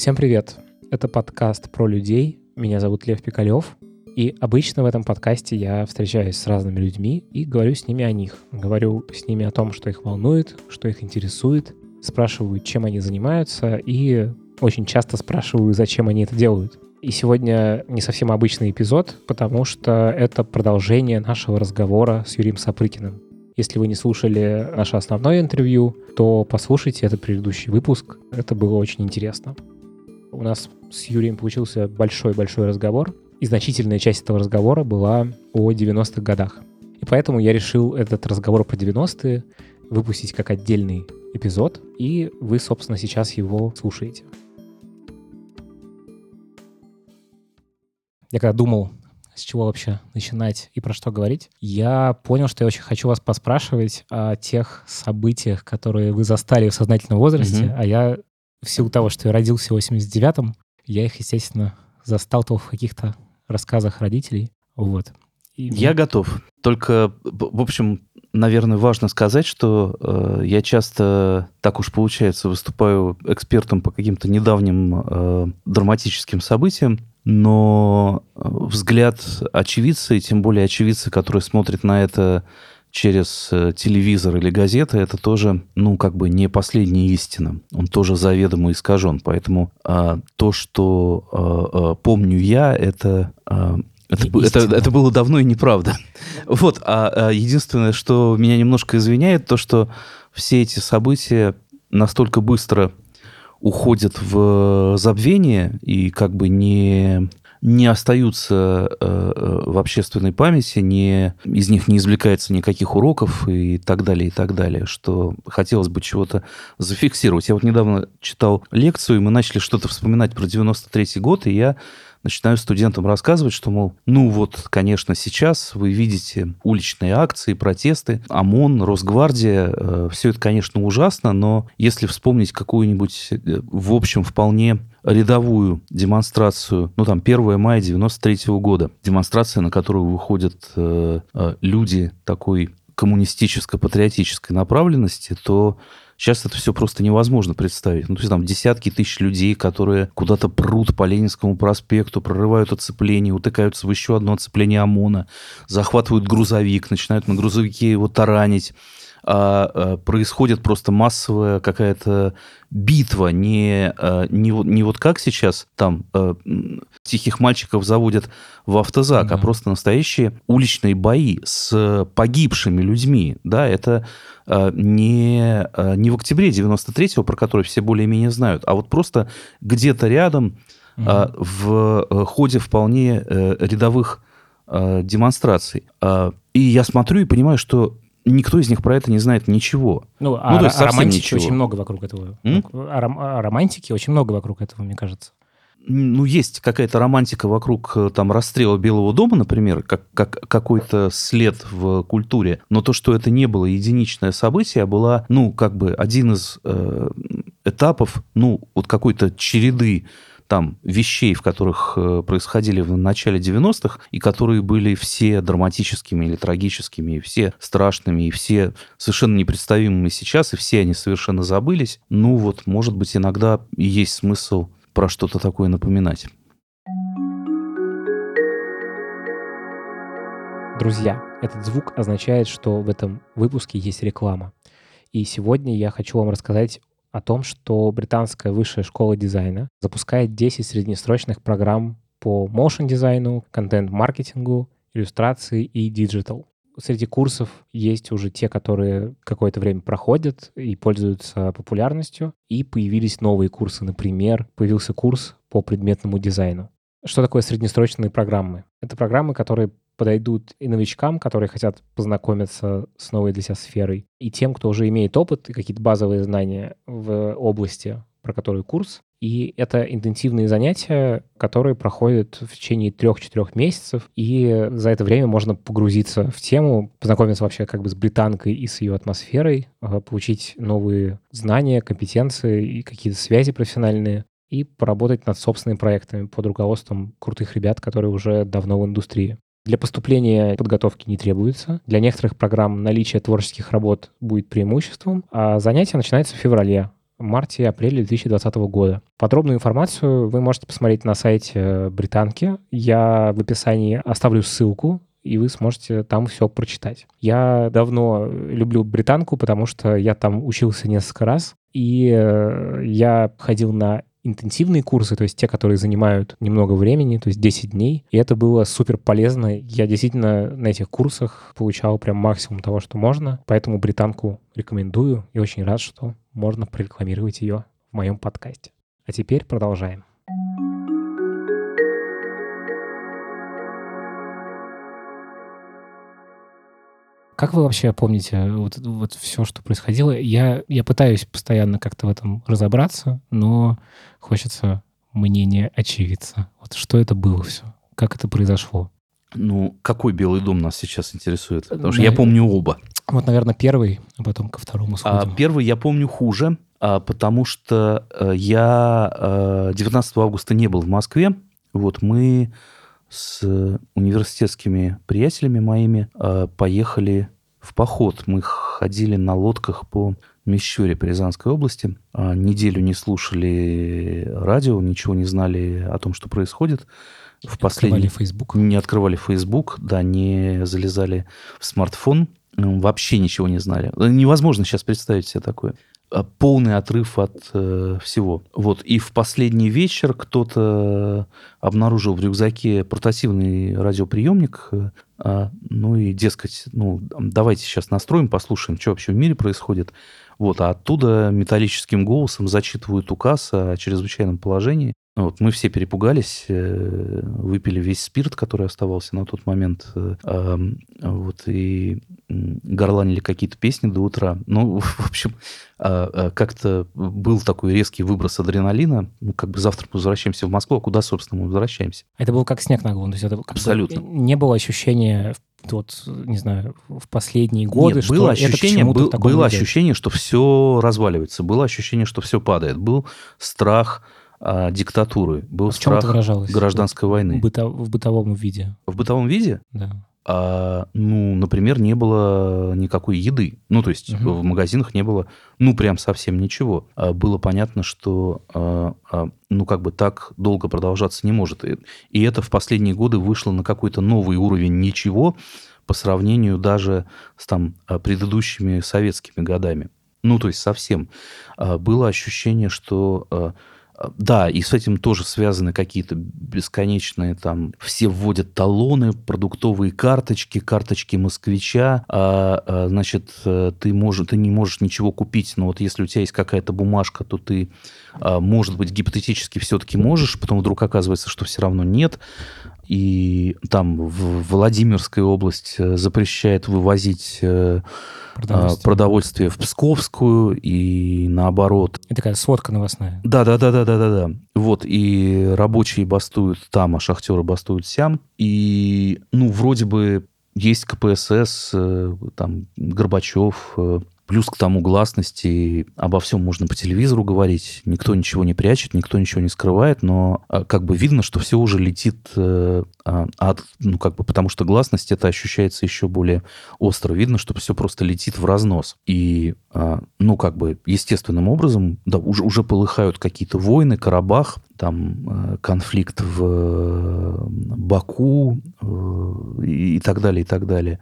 Всем привет! Это подкаст про людей. Меня зовут Лев Пикалев. И обычно в этом подкасте я встречаюсь с разными людьми и говорю с ними о них. Говорю с ними о том, что их волнует, что их интересует, спрашиваю, чем они занимаются, и очень часто спрашиваю, зачем они это делают. И сегодня не совсем обычный эпизод, потому что это продолжение нашего разговора с Юрием Сапрыкиным. Если вы не слушали наше основное интервью, то послушайте этот предыдущий выпуск. Это было очень интересно. У нас с Юрием получился большой-большой разговор, и значительная часть этого разговора была о 90-х годах. И поэтому я решил этот разговор про 90-е выпустить как отдельный эпизод, и вы, собственно, сейчас его слушаете. Я когда думал, с чего вообще начинать и про что говорить, я понял, что я очень хочу вас поспрашивать о тех событиях, которые вы застали в сознательном возрасте, mm-hmm. а я в силу того, что я родился в 89-м, я их, естественно, застал в каких-то рассказах родителей. Вот. И... Я готов. Только, в общем, наверное, важно сказать, что э, я часто, так уж получается, выступаю экспертом по каким-то недавним э, драматическим событиям, но э, взгляд очевидца, и тем более очевидца, который смотрит на это через э, телевизор или газеты, это тоже, ну, как бы не последняя истина. Он тоже заведомо искажен. Поэтому а, то, что а, а, помню я, это... А, это, это, это было давно и неправда. Вот, а, а единственное, что меня немножко извиняет, то, что все эти события настолько быстро уходят в забвение и как бы не не остаются э, э, в общественной памяти, не, из них не извлекается никаких уроков и так далее, и так далее, что хотелось бы чего-то зафиксировать. Я вот недавно читал лекцию, и мы начали что-то вспоминать про 93 год, и я начинаю студентам рассказывать, что, мол, ну вот, конечно, сейчас вы видите уличные акции, протесты, ОМОН, Росгвардия, э, все это, конечно, ужасно, но если вспомнить какую-нибудь, э, в общем, вполне рядовую демонстрацию, ну там 1 мая 93 -го года, демонстрация, на которую выходят э, э, люди такой коммунистическо-патриотической направленности, то Сейчас это все просто невозможно представить. Ну, то есть там десятки тысяч людей, которые куда-то прут по Ленинскому проспекту, прорывают оцепление, утыкаются в еще одно оцепление ОМОНа, захватывают грузовик, начинают на грузовике его таранить. А, а, происходит просто массовая какая-то битва, не, а, не, не вот как сейчас там а, тихих мальчиков заводят в автозак, mm-hmm. а просто настоящие уличные бои с погибшими людьми. Да, это не, не в октябре 93-го, про который все более-менее знают, а вот просто где-то рядом mm-hmm. в э, ходе вполне э, рядовых демонстраций. И я смотрю и понимаю, что никто из них про это не знает ничего. Ну, ну а, то есть а романтики ничего. очень много вокруг этого. М? А, ром, а романтики очень много вокруг этого, мне кажется. Ну, есть какая-то романтика вокруг э, там расстрела Белого дома, например, как, как какой-то след в культуре. Но то, что это не было единичное событие, а была, ну, как бы один из э, этапов, ну, вот какой-то череды там вещей, в которых э, происходили в начале 90-х, и которые были все драматическими или трагическими, и все страшными, и все совершенно непредставимыми сейчас, и все они совершенно забылись. Ну вот, может быть, иногда есть смысл про что-то такое напоминать. Друзья, этот звук означает, что в этом выпуске есть реклама. И сегодня я хочу вам рассказать о том, что британская высшая школа дизайна запускает 10 среднесрочных программ по motion дизайну, контент-маркетингу, иллюстрации и digital. Среди курсов есть уже те, которые какое-то время проходят и пользуются популярностью, и появились новые курсы. Например, появился курс по предметному дизайну. Что такое среднесрочные программы? Это программы, которые подойдут и новичкам, которые хотят познакомиться с новой для себя сферой, и тем, кто уже имеет опыт и какие-то базовые знания в области, про которую курс. И это интенсивные занятия, которые проходят в течение трех-четырех месяцев, и за это время можно погрузиться в тему, познакомиться вообще как бы с британкой и с ее атмосферой, а, получить новые знания, компетенции и какие-то связи профессиональные, и поработать над собственными проектами под руководством крутых ребят, которые уже давно в индустрии. Для поступления подготовки не требуется. Для некоторых программ наличие творческих работ будет преимуществом, а занятие начинается в феврале. марте и апреле 2020 года. Подробную информацию вы можете посмотреть на сайте Британки. Я в описании оставлю ссылку, и вы сможете там все прочитать. Я давно люблю британку, потому что я там учился несколько раз, и э, я ходил на интенсивные курсы, то есть те, которые занимают немного времени, то есть 10 дней. И это было супер полезно. Я действительно на этих курсах получал прям максимум того, что можно. Поэтому британку рекомендую и очень рад, что можно прорекламировать ее в моем подкасте. А теперь продолжаем. Как вы вообще помните вот, вот все, что происходило? Я, я пытаюсь постоянно как-то в этом разобраться, но хочется мнение очевидца. Вот что это было все? Как это произошло? Ну, какой Белый дом нас сейчас интересует? Потому что я помню оба. Вот, наверное, первый, а потом ко второму сходим. А, первый я помню хуже, а, потому что а, я а, 19 августа не был в Москве. Вот мы с университетскими приятелями моими э, поехали в поход. Мы ходили на лодках по Мещуре по Рязанской области. Э, неделю не слушали радио, ничего не знали о том, что происходит. В последний... Открывали Facebook. Не открывали Facebook, да, не залезали в смартфон. Вообще ничего не знали. Невозможно сейчас представить себе такое. Э, полный отрыв от э, всего. Вот. И в последний вечер кто-то обнаружил в рюкзаке портативный радиоприемник. Э, а, ну и, дескать, ну, давайте сейчас настроим, послушаем, что вообще в мире происходит. Вот. А оттуда металлическим голосом зачитывают указ о чрезвычайном положении. Вот, мы все перепугались, э, выпили весь спирт, который оставался на тот момент, э, вот, и горланили какие-то песни до утра. Ну, в общем, а, а, как-то был такой резкий выброс адреналина. Ну, как бы завтра мы возвращаемся в Москву, а куда, собственно, мы возвращаемся? Это был как снег на голову. То есть это Абсолютно. Не было ощущения вот, не знаю, в последние годы, Нет, было что ощущение, это был, было ощущение, что все разваливается, было ощущение, что все падает, был страх, а, диктатуры, был а страх гражданской войны. В, быто, в бытовом виде. В бытовом виде? Да. А, ну, например, не было никакой еды. Ну, то есть угу. в магазинах не было, ну, прям совсем ничего. А было понятно, что, а, а, ну, как бы так долго продолжаться не может. И, и это в последние годы вышло на какой-то новый уровень ничего по сравнению даже с там предыдущими советскими годами. Ну, то есть совсем. А, было ощущение, что а, да, и с этим тоже связаны какие-то бесконечные там... Все вводят талоны, продуктовые карточки, карточки москвича. А, а, значит, э, ты, можешь, ты не можешь ничего купить, но вот если у тебя есть какая-то бумажка, то ты, а, может быть, гипотетически все-таки можешь, потом вдруг оказывается, что все равно нет и там в Владимирская область э, запрещает вывозить э, продовольствие. продовольствие в Псковскую и наоборот. Это такая сводка новостная. Да, да, да, да, да, да, да. Вот, и рабочие бастуют там, а шахтеры бастуют сям. И, ну, вроде бы есть КПСС, э, там, Горбачев, Плюс к тому гласности, обо всем можно по телевизору говорить, никто ничего не прячет, никто ничего не скрывает, но а, как бы видно, что все уже летит э, а, от, ну как бы, потому что гласность это ощущается еще более остро. Видно, что все просто летит в разнос. И, а, ну как бы, естественным образом, да, уже, уже полыхают какие-то войны, Карабах, там э, конфликт в э, Баку и так далее, и так далее.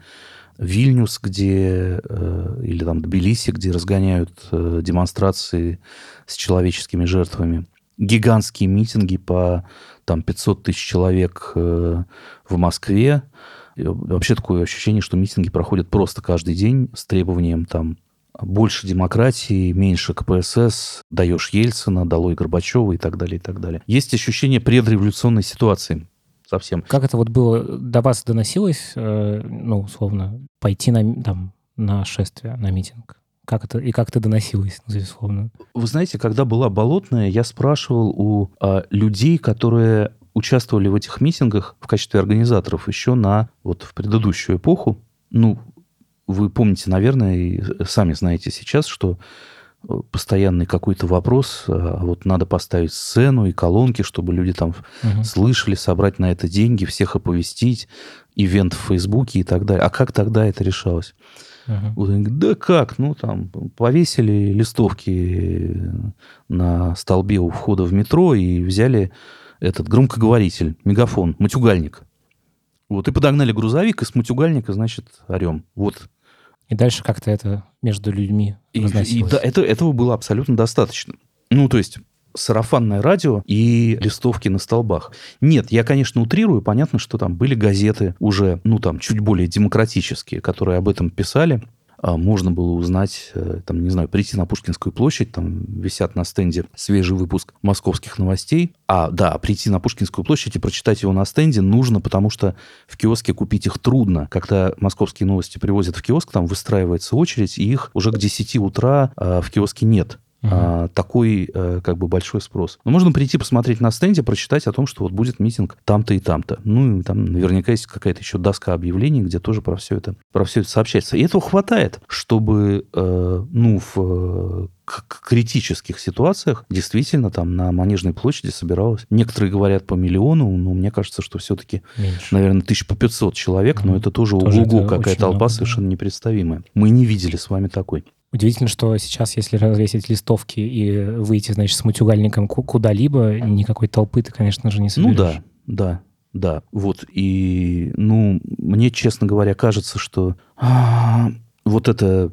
Вильнюс, где, э, или там Тбилиси, где разгоняют э, демонстрации с человеческими жертвами. Гигантские митинги по там 500 тысяч человек э, в Москве. И вообще такое ощущение, что митинги проходят просто каждый день с требованием там больше демократии, меньше КПСС, даешь Ельцина, долой Горбачева и так далее, и так далее. Есть ощущение предреволюционной ситуации совсем. Как это вот было, до вас доносилось, э, ну, условно, пойти на, там, на шествие, на митинг? Как это, и как это доносилось, ну, условно? Вы знаете, когда была Болотная, я спрашивал у а, людей, которые участвовали в этих митингах в качестве организаторов еще на, вот в предыдущую эпоху. Ну, вы помните, наверное, и сами знаете сейчас, что постоянный какой-то вопрос, а вот надо поставить сцену и колонки, чтобы люди там угу. слышали, собрать на это деньги, всех оповестить, ивент в Фейсбуке и так далее. А как тогда это решалось? Uh-huh. Вот они говорят, да как, ну там повесили листовки на столбе у входа в метро и взяли этот громкоговоритель, мегафон, матюгальник. Вот, и подогнали грузовик, и с матюгальника, значит, орем. Вот. И дальше как-то это между людьми и, и да, это, этого было абсолютно достаточно. Ну, то есть сарафанное радио и листовки на столбах. Нет, я, конечно, утрирую. Понятно, что там были газеты уже, ну, там, чуть более демократические, которые об этом писали. А можно было узнать, э, там, не знаю, прийти на Пушкинскую площадь, там висят на стенде свежий выпуск московских новостей. А, да, прийти на Пушкинскую площадь и прочитать его на стенде нужно, потому что в киоске купить их трудно. Когда московские новости привозят в киоск, там выстраивается очередь, и их уже к 10 утра а, в киоске нет угу. а, такой а, как бы большой спрос. Но можно прийти посмотреть на стенде, прочитать о том, что вот будет митинг там-то и там-то. Ну, и там наверняка есть какая-то еще доска объявлений, где тоже про все это, про все это сообщается. И этого хватает, чтобы, э, ну, в критических ситуациях действительно там на Манежной площади собиралось. Некоторые говорят по миллиону, но мне кажется, что все-таки, Меньше. наверное, тысяч по 500 человек, mm но это тоже, тоже ого-го, какая толпа много, совершенно да. непредставимая. Мы не видели с вами такой. Удивительно, что сейчас, если развесить листовки и выйти, значит, с мутюгальником куда-либо, никакой толпы ты, конечно же, не соберешь. Ну да, да, да. Вот, и, ну, мне, честно говоря, кажется, что а, вот это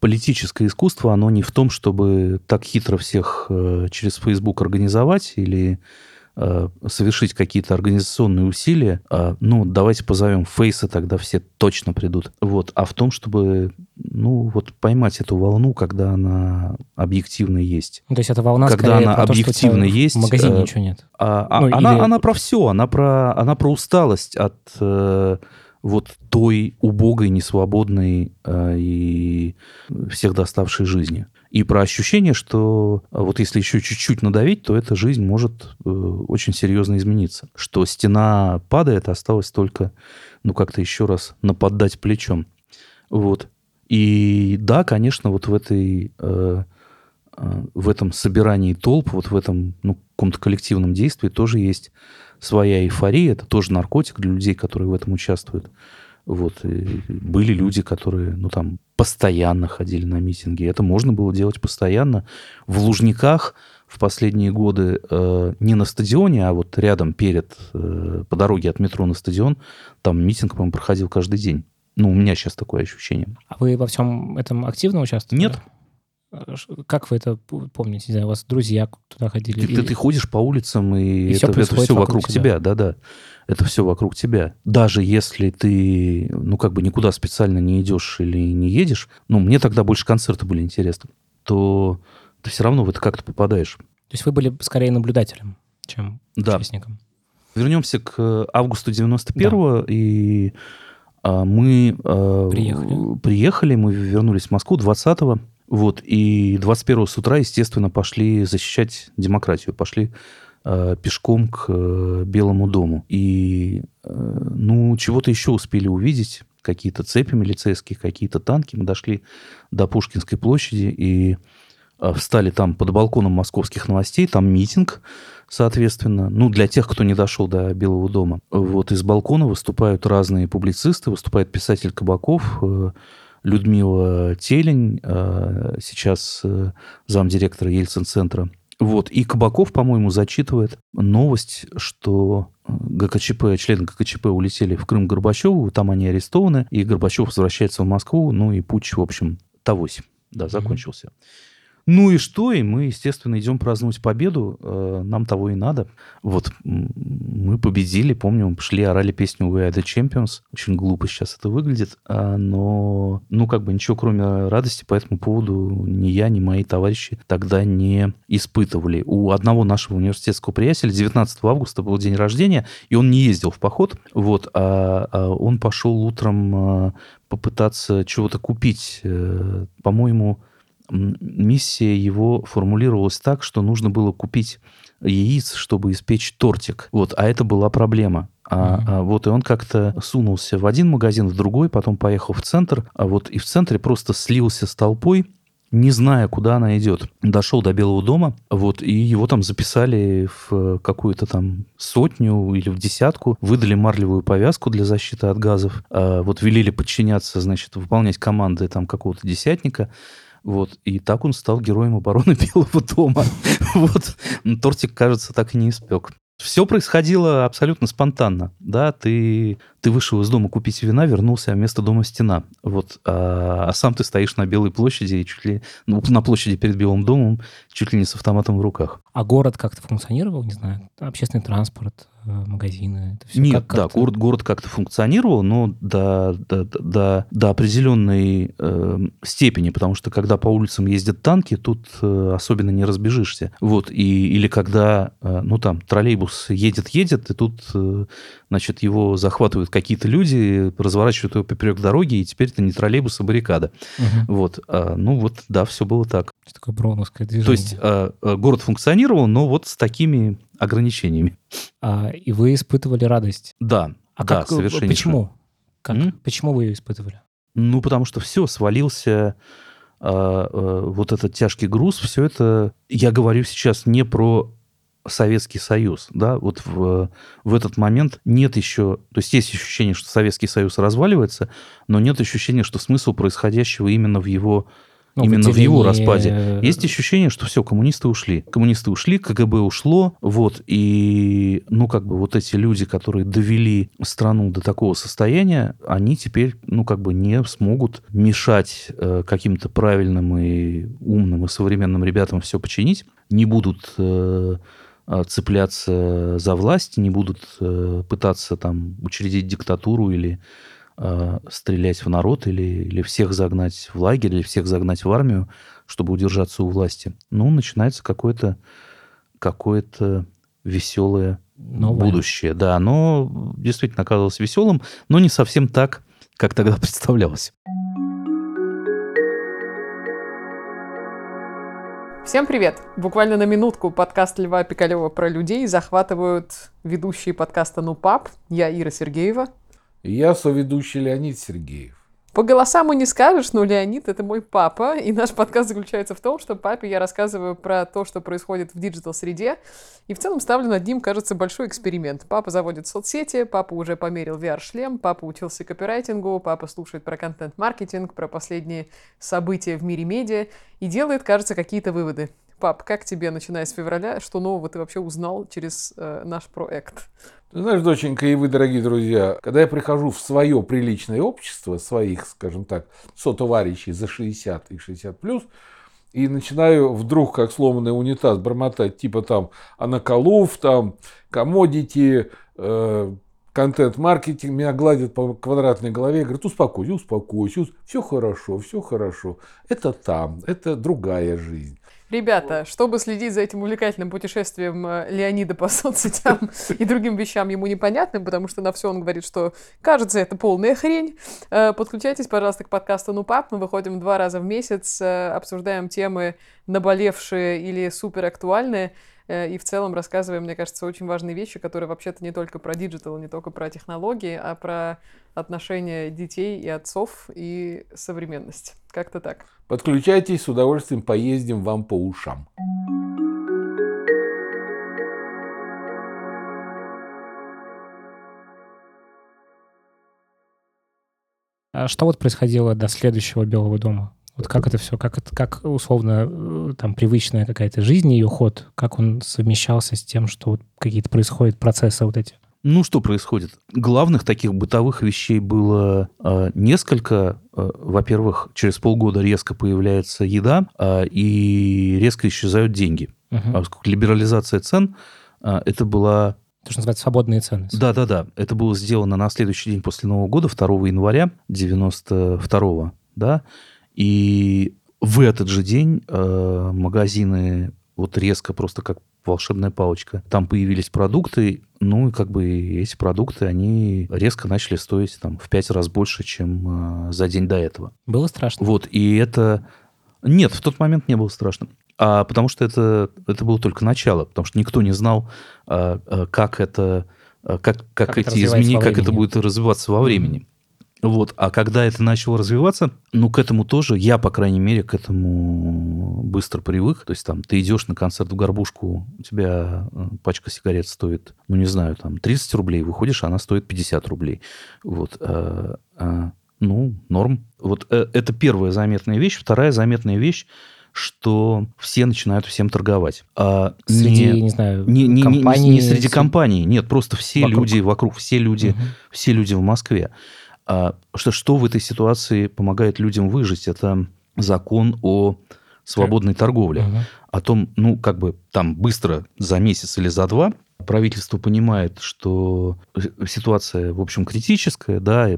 политическое искусство, оно не в том, чтобы так хитро всех э, через Facebook организовать или совершить какие-то организационные усилия, а, ну, давайте позовем фейсы, тогда все точно придут. Вот. А в том, чтобы, ну, вот поймать эту волну, когда она объективно есть. То есть эта волна когда она объективно то, есть. В магазине э, ничего нет. А, а, ну, она, или... она про все, она про, она про усталость от э, вот той убогой, несвободной э, и всех доставшей жизни и про ощущение, что а, вот если еще чуть-чуть надавить, то эта жизнь может э, очень серьезно измениться. Что стена падает, осталось только, ну, как-то еще раз нападать плечом. Вот. И да, конечно, вот в этой... Э, э, в этом собирании толп, вот в этом ну, каком-то коллективном действии тоже есть своя эйфория. Это тоже наркотик для людей, которые в этом участвуют. Вот. И были люди, которые, ну, там, постоянно ходили на митинги. Это можно было делать постоянно. В Лужниках в последние годы э, не на стадионе, а вот рядом перед, э, по дороге от метро на стадион, там митинг, по-моему, проходил каждый день. Ну, у меня сейчас такое ощущение. А вы во всем этом активно участвуете? Нет. Как вы это помните? Не знаю, у вас друзья туда ходили? Ты, или... ты, ты ходишь по улицам, и, и это, все, это все вокруг тебя. Да-да. Это все вокруг тебя. Даже если ты, ну, как бы никуда специально не идешь или не едешь, ну, мне тогда больше концерты были интересны, то ты все равно в это как-то попадаешь. То есть вы были скорее наблюдателем, чем да. участником? Вернемся к августу 91-го, да. и а, мы а, приехали. приехали, мы вернулись в Москву 20-го. Вот, и 21 с утра, естественно, пошли защищать демократию, пошли э, пешком к э, Белому дому. И, э, ну, чего-то еще успели увидеть, какие-то цепи милицейские, какие-то танки. Мы дошли до Пушкинской площади и э, встали там под балконом московских новостей, там митинг, соответственно. Ну, для тех, кто не дошел до Белого дома. Вот из балкона выступают разные публицисты, выступает писатель Кабаков, э, Людмила Телень, э, сейчас э, замдиректора Ельцин-центра. Вот. И Кабаков, по-моему, зачитывает новость, что э, ГКЧП, члены ГКЧП улетели в Крым Горбачеву, там они арестованы, и Горбачев возвращается в Москву, ну и путь, в общем, тогось, да, закончился. Mm-hmm. Ну и что? И мы, естественно, идем праздновать победу. Э, нам того и надо. Вот мы победили, помню, пошли, орали песню We are the Champions. Очень глупо сейчас это выглядит. А, но, ну, как бы ничего, кроме радости по этому поводу ни я, ни мои товарищи тогда не испытывали. У одного нашего университетского приятеля 19 августа был день рождения, и он не ездил в поход. Вот, а, а он пошел утром а, попытаться чего-то купить. Э, по-моему, миссия его формулировалась так, что нужно было купить яиц, чтобы испечь тортик. Вот, а это была проблема. А, mm-hmm. а вот и он как-то сунулся в один магазин, в другой, потом поехал в центр, а вот и в центре просто слился с толпой, не зная, куда она идет. Дошел до Белого дома, вот, и его там записали в какую-то там сотню или в десятку, выдали марлевую повязку для защиты от газов, а вот велели подчиняться, значит, выполнять команды там какого-то десятника, вот. И так он стал героем обороны Белого дома. Вот. Тортик, кажется, так и не испек. Все происходило абсолютно спонтанно, да, ты, ты вышел из дома купить вина, вернулся, а вместо дома стена, вот, а, а сам ты стоишь на Белой площади, чуть ли, ну, на площади перед Белым домом, чуть ли не с автоматом в руках. А город как-то функционировал, не знаю, общественный транспорт, магазины? Это все Нет, как, да, город, город как-то функционировал, но до, до, до, до определенной э, степени, потому что когда по улицам ездят танки, тут э, особенно не разбежишься. Вот, и, или когда, э, ну там, троллейбус едет-едет, и тут, э, значит, его захватывают какие-то люди, разворачивают его поперек дороги, и теперь это не троллейбус, а баррикада. Угу. Вот, а, ну вот, да, все было так. Такое броуновское движение. То есть э, город функционировал, но вот с такими ограничениями. А, и вы испытывали радость? Да, а да, как, совершенно. Почему? Как? Почему вы ее испытывали? Ну, потому что все, свалился э, э, вот этот тяжкий груз, все это... Я говорю сейчас не про Советский Союз, да, вот в, в этот момент нет еще, то есть есть ощущение, что Советский Союз разваливается, но нет ощущения, что смысл происходящего именно в его ну, именно в его распаде. Есть ощущение, что все, коммунисты ушли. Коммунисты ушли, КГБ ушло, вот, и, ну, как бы вот эти люди, которые довели страну до такого состояния, они теперь, ну, как бы не смогут мешать э, каким-то правильным и умным и современным ребятам все починить, не будут э, э цепляться за власть, не будут э, пытаться там учредить диктатуру или э, стрелять в народ или, или всех загнать в лагерь, или всех загнать в армию, чтобы удержаться у власти. Ну, начинается какое-то какое-то веселое Новое. будущее. Да, оно действительно оказалось веселым, но не совсем так, как тогда представлялось. Всем привет! Буквально на минутку подкаст Льва Пикалева про людей захватывают ведущие подкаста «Ну пап». Я Ира Сергеева. И я соведущий Леонид Сергеев. По голосам и не скажешь, но Леонид — это мой папа, и наш подкаст заключается в том, что папе я рассказываю про то, что происходит в digital среде, и в целом ставлю над ним, кажется, большой эксперимент. Папа заводит соцсети, папа уже померил VR-шлем, папа учился копирайтингу, папа слушает про контент-маркетинг, про последние события в мире медиа, и делает, кажется, какие-то выводы. Пап, как тебе, начиная с февраля, что нового ты вообще узнал через э, наш проект? Ты знаешь, доченька, и вы, дорогие друзья, когда я прихожу в свое приличное общество, своих, скажем так, сотоварищей за 60 и 60 плюс, и начинаю вдруг, как сломанный унитаз, бормотать, типа там Анаколов, там, комодити, э, контент-маркетинг, меня гладят по квадратной голове, говорят, успокойся, успокойся, все хорошо, все хорошо. Это там, это другая жизнь. Ребята, чтобы следить за этим увлекательным путешествием э, Леонида по соцсетям и другим вещам ему непонятным, потому что на все он говорит, что кажется, это полная хрень, э, подключайтесь, пожалуйста, к подкасту «Ну пап». Мы выходим два раза в месяц, э, обсуждаем темы наболевшие или супер актуальные, и в целом рассказываем, мне кажется, очень важные вещи, которые вообще-то не только про digital, не только про технологии, а про отношения детей и отцов и современность. Как-то так. Подключайтесь, с удовольствием поездим вам по ушам. А что вот происходило до следующего Белого дома? Вот как это все, как, это, как условно э, там привычная какая-то жизнь, ее ход, как он совмещался с тем, что вот какие-то происходят процессы вот эти? Ну, что происходит? Главных таких бытовых вещей было э, несколько. Э, во-первых, через полгода резко появляется еда, э, и резко исчезают деньги. Uh-huh. Поскольку либерализация цен, э, это была то, что называется свободные цены. Да, да, да. Это было сделано на следующий день после Нового года, 2 января 92 да. И в этот же день э, магазины вот резко просто как волшебная палочка. Там появились продукты, ну и как бы эти продукты, они резко начали стоить там в пять раз больше, чем э, за день до этого. Было страшно? Вот, и это... Нет, в тот момент не было страшно. А потому что это, это было только начало, потому что никто не знал, а, а, как это, как, как, как эти изменения, как это будет развиваться во времени. Mm-hmm. Вот. А когда это начало развиваться, ну, к этому тоже, я, по крайней мере, к этому быстро привык. То есть там ты идешь на концерт в горбушку, у тебя э, пачка сигарет стоит, ну, не знаю, там 30 рублей, выходишь, она стоит 50 рублей. Вот. А, а, ну, норм. Вот э, это первая заметная вещь. Вторая заметная вещь, что все начинают всем торговать. А среди, не, не знаю, не, не, компаний... Не, не среди компаний, нет, просто все вокруг. люди вокруг, все люди, угу. все люди в Москве. А что, что в этой ситуации помогает людям выжить? Это закон о свободной торговле. Угу. О том, ну, как бы там быстро за месяц или за два правительство понимает, что ситуация, в общем, критическая, да,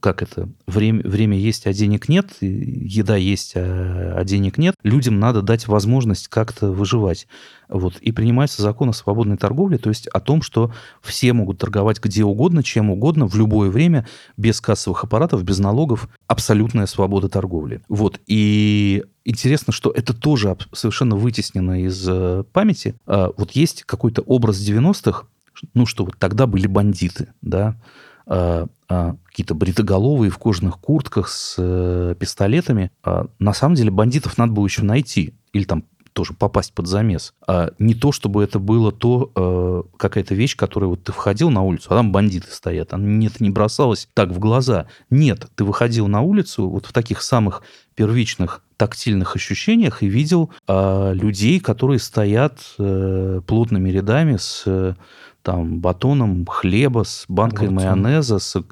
как это, время, время есть, а денег нет, еда есть, а, а денег нет, людям надо дать возможность как-то выживать. Вот. И принимается закон о свободной торговле, то есть о том, что все могут торговать где угодно, чем угодно, в любое время, без кассовых аппаратов, без налогов, абсолютная свобода торговли. Вот. И интересно, что это тоже совершенно вытеснено из э, памяти. А, вот есть какой-то образ 90-х, ну, что вот тогда были бандиты, да, а, какие-то бритоголовые в кожаных куртках с э, пистолетами. А, на самом деле бандитов надо было еще найти. Или там тоже попасть под замес. А не то, чтобы это было то, э, какая-то вещь, которая вот ты входил на улицу, а там бандиты стоят. А нет, не бросалось так в глаза. Нет, ты выходил на улицу вот в таких самых первичных тактильных ощущениях и видел людей, которые стоят э, плотными рядами с там, батоном хлеба, с банкой Огурцом. майонеза, с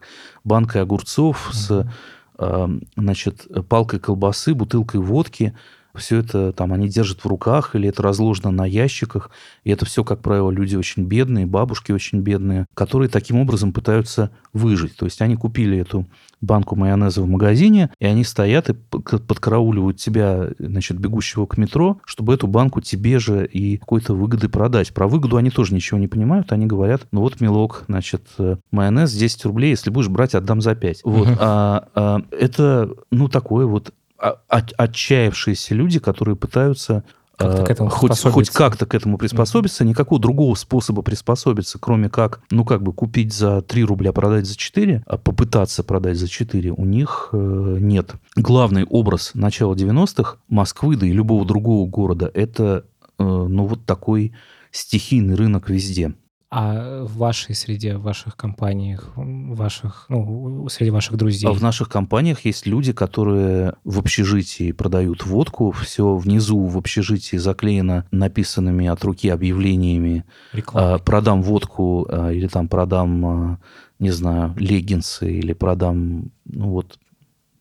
банкой огурцов, угу. с э, значит, палкой колбасы, бутылкой водки. Все это там они держат в руках или это разложено на ящиках. И это все, как правило, люди очень бедные, бабушки очень бедные, которые таким образом пытаются выжить. То есть они купили эту банку майонеза в магазине, и они стоят и подкарауливают тебя, значит, бегущего к метро, чтобы эту банку тебе же и какой-то выгоды продать. Про выгоду они тоже ничего не понимают, они говорят, ну вот, милок, значит, э, майонез 10 рублей, если будешь брать, отдам за 5. Вот, угу. а, а, это, ну, такое вот а, отчаявшиеся люди, которые пытаются как-то к этому хоть, хоть как-то к этому приспособиться, mm-hmm. никакого другого способа приспособиться, кроме как, ну, как бы купить за 3 рубля, продать за 4, а попытаться продать за 4, у них э, нет. Главный образ начала 90-х Москвы, да и любого другого города, это, э, ну, вот такой стихийный рынок везде. А в вашей среде, в ваших компаниях, ваших, ну, среди ваших друзей? А в наших компаниях есть люди, которые в общежитии продают водку. Все внизу в общежитии заклеено написанными от руки объявлениями. Реклама. Продам водку а, или там продам, а, не знаю, леггинсы или продам, ну вот,